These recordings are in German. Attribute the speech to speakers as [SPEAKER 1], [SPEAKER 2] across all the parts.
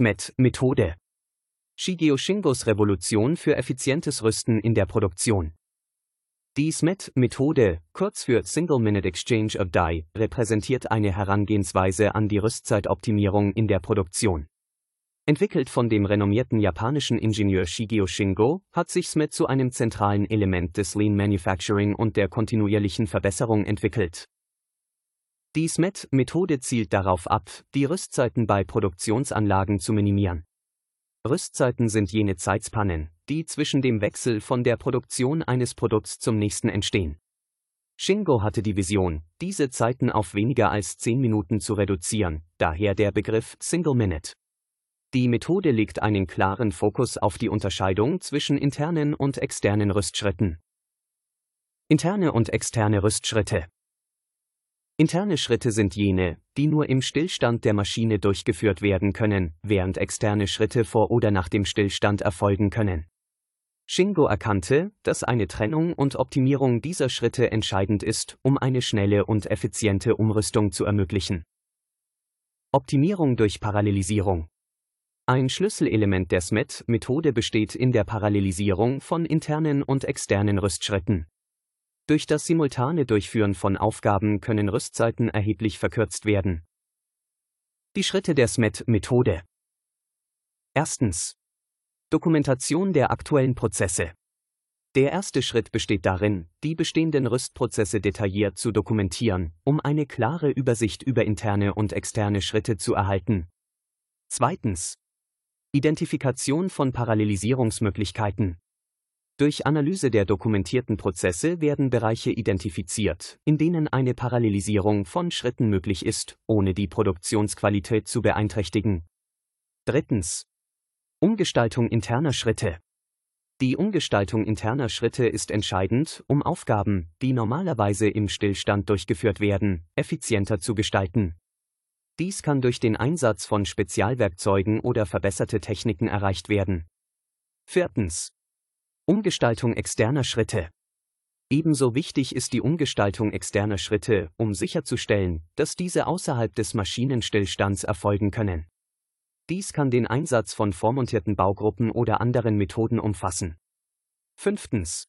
[SPEAKER 1] SMET-Methode. Shigeo Shingos Revolution für effizientes Rüsten in der Produktion. Die SMET-Methode, kurz für Single Minute Exchange of Die, repräsentiert eine Herangehensweise an die Rüstzeitoptimierung in der Produktion. Entwickelt von dem renommierten japanischen Ingenieur Shigeo Shingo, hat sich SMET zu einem zentralen Element des Lean Manufacturing und der kontinuierlichen Verbesserung entwickelt. Die SMET-Methode zielt darauf ab, die Rüstzeiten bei Produktionsanlagen zu minimieren. Rüstzeiten sind jene Zeitspannen, die zwischen dem Wechsel von der Produktion eines Produkts zum nächsten entstehen. Shingo hatte die Vision, diese Zeiten auf weniger als 10 Minuten zu reduzieren, daher der Begriff Single Minute. Die Methode legt einen klaren Fokus auf die Unterscheidung zwischen internen und externen Rüstschritten. Interne und externe Rüstschritte Interne Schritte sind jene, die nur im Stillstand der Maschine durchgeführt werden können, während externe Schritte vor oder nach dem Stillstand erfolgen können. Shingo erkannte, dass eine Trennung und Optimierung dieser Schritte entscheidend ist, um eine schnelle und effiziente Umrüstung zu ermöglichen. Optimierung durch Parallelisierung Ein Schlüsselelement der SMET-Methode besteht in der Parallelisierung von internen und externen Rüstschritten. Durch das simultane Durchführen von Aufgaben können Rüstzeiten erheblich verkürzt werden. Die Schritte der SMET-Methode. Erstens. Dokumentation der aktuellen Prozesse. Der erste Schritt besteht darin, die bestehenden Rüstprozesse detailliert zu dokumentieren, um eine klare Übersicht über interne und externe Schritte zu erhalten. Zweitens. Identifikation von Parallelisierungsmöglichkeiten. Durch Analyse der dokumentierten Prozesse werden Bereiche identifiziert, in denen eine Parallelisierung von Schritten möglich ist, ohne die Produktionsqualität zu beeinträchtigen. Drittens. Umgestaltung interner Schritte. Die Umgestaltung interner Schritte ist entscheidend, um Aufgaben, die normalerweise im Stillstand durchgeführt werden, effizienter zu gestalten. Dies kann durch den Einsatz von Spezialwerkzeugen oder verbesserte Techniken erreicht werden. Viertens. Umgestaltung externer Schritte. Ebenso wichtig ist die Umgestaltung externer Schritte, um sicherzustellen, dass diese außerhalb des Maschinenstillstands erfolgen können. Dies kann den Einsatz von vormontierten Baugruppen oder anderen Methoden umfassen. Fünftens.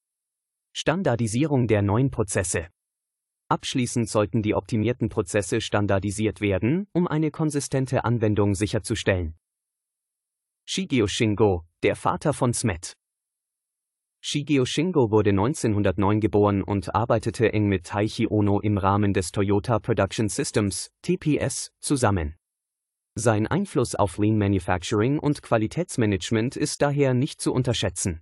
[SPEAKER 1] Standardisierung der neuen Prozesse. Abschließend sollten die optimierten Prozesse standardisiert werden, um eine konsistente Anwendung sicherzustellen. Shigeo Shingo, der Vater von SMET. Shigeo Shingo wurde 1909 geboren und arbeitete eng mit Taichi Ono im Rahmen des Toyota Production Systems, TPS, zusammen. Sein Einfluss auf Lean Manufacturing und Qualitätsmanagement ist daher nicht zu unterschätzen.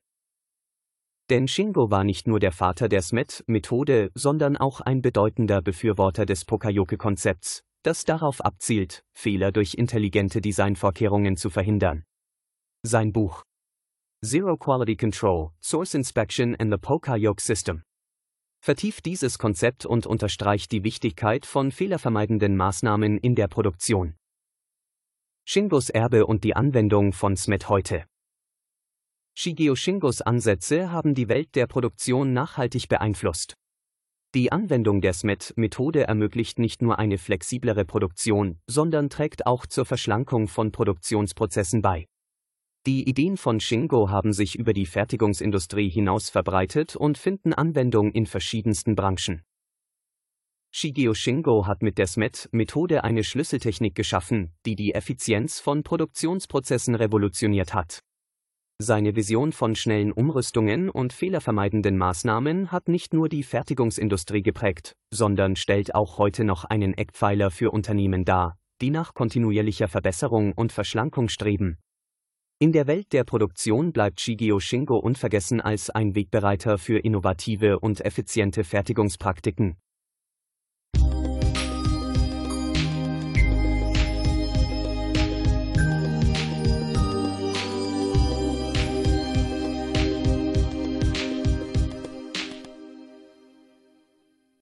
[SPEAKER 1] Denn Shingo war nicht nur der Vater der SMET-Methode, sondern auch ein bedeutender Befürworter des Pokayoke-Konzepts, das darauf abzielt, Fehler durch intelligente Designvorkehrungen zu verhindern. Sein Buch Zero Quality Control, Source Inspection and the Poka-Yoke System. Vertieft dieses Konzept und unterstreicht die Wichtigkeit von fehlervermeidenden Maßnahmen in der Produktion. Shingos Erbe und die Anwendung von SMET heute. Shigeo Shingos Ansätze haben die Welt der Produktion nachhaltig beeinflusst. Die Anwendung der SMET-Methode ermöglicht nicht nur eine flexiblere Produktion, sondern trägt auch zur Verschlankung von Produktionsprozessen bei. Die Ideen von Shingo haben sich über die Fertigungsindustrie hinaus verbreitet und finden Anwendung in verschiedensten Branchen. Shigeo Shingo hat mit der SMET-Methode eine Schlüsseltechnik geschaffen, die die Effizienz von Produktionsprozessen revolutioniert hat. Seine Vision von schnellen Umrüstungen und fehlervermeidenden Maßnahmen hat nicht nur die Fertigungsindustrie geprägt, sondern stellt auch heute noch einen Eckpfeiler für Unternehmen dar, die nach kontinuierlicher Verbesserung und Verschlankung streben. In der Welt der Produktion bleibt Shigeo Shingo unvergessen als ein Wegbereiter für innovative und effiziente Fertigungspraktiken.